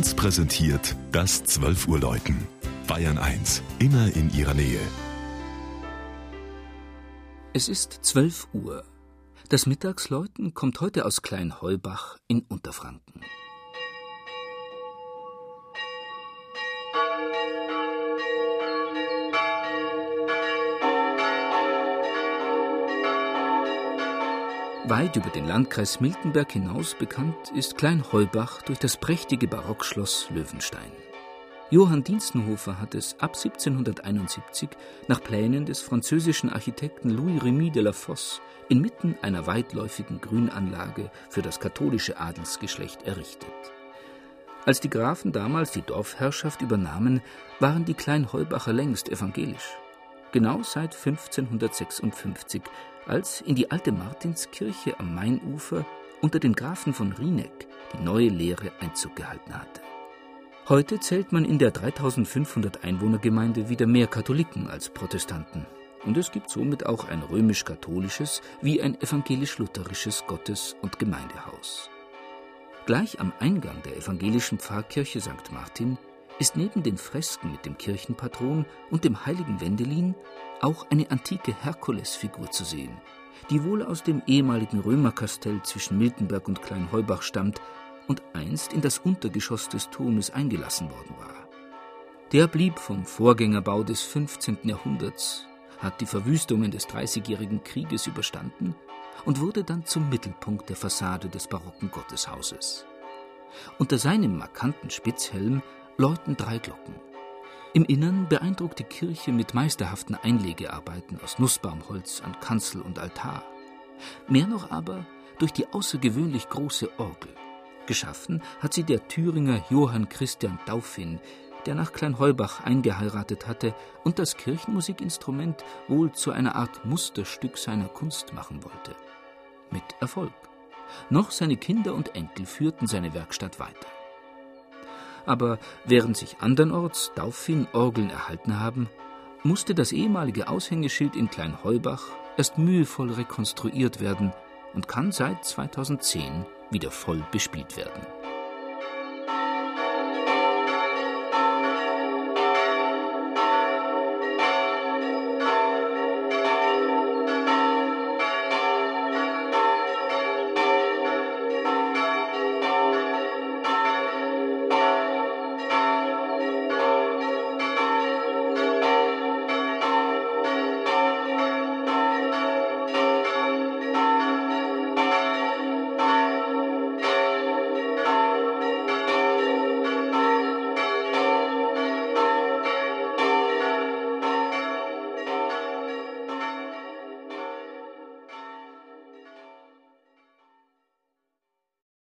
1 präsentiert das 12 Uhr Läuten. Bayern 1, immer in ihrer Nähe. Es ist 12 Uhr. Das Mittagsläuten kommt heute aus Kleinheubach in Unterfranken. Weit über den Landkreis Miltenberg hinaus bekannt ist Kleinheubach durch das prächtige Barockschloss Löwenstein. Johann Dienstenhofer hat es ab 1771 nach Plänen des französischen Architekten Louis Remy de la Fosse inmitten einer weitläufigen Grünanlage für das katholische Adelsgeschlecht errichtet. Als die Grafen damals die Dorfherrschaft übernahmen, waren die Kleinheubacher längst evangelisch. Genau seit 1556, als in die alte Martinskirche am Mainufer unter den Grafen von Rieneck die neue Lehre Einzug gehalten hatte. Heute zählt man in der 3500 Einwohnergemeinde wieder mehr Katholiken als Protestanten. Und es gibt somit auch ein römisch-katholisches wie ein evangelisch-lutherisches Gottes- und Gemeindehaus. Gleich am Eingang der evangelischen Pfarrkirche St. Martin ist neben den Fresken mit dem Kirchenpatron und dem heiligen Wendelin auch eine antike Herkulesfigur zu sehen, die wohl aus dem ehemaligen Römerkastell zwischen Miltenberg und Kleinheubach stammt und einst in das Untergeschoss des Turmes eingelassen worden war. Der blieb vom Vorgängerbau des 15. Jahrhunderts, hat die Verwüstungen des Dreißigjährigen Krieges überstanden und wurde dann zum Mittelpunkt der Fassade des barocken Gotteshauses. Unter seinem markanten Spitzhelm läuten drei Glocken. Im Innern beeindruckt die Kirche mit meisterhaften Einlegearbeiten aus Nussbaumholz an Kanzel und Altar. Mehr noch aber durch die außergewöhnlich große Orgel. Geschaffen hat sie der Thüringer Johann Christian Daufin, der nach Kleinheubach eingeheiratet hatte und das Kirchenmusikinstrument wohl zu einer Art Musterstück seiner Kunst machen wollte. Mit Erfolg. Noch seine Kinder und Enkel führten seine Werkstatt weiter. Aber während sich andernorts Daufin-Orgeln erhalten haben, musste das ehemalige Aushängeschild in Kleinheubach erst mühevoll rekonstruiert werden und kann seit 2010 wieder voll bespielt werden.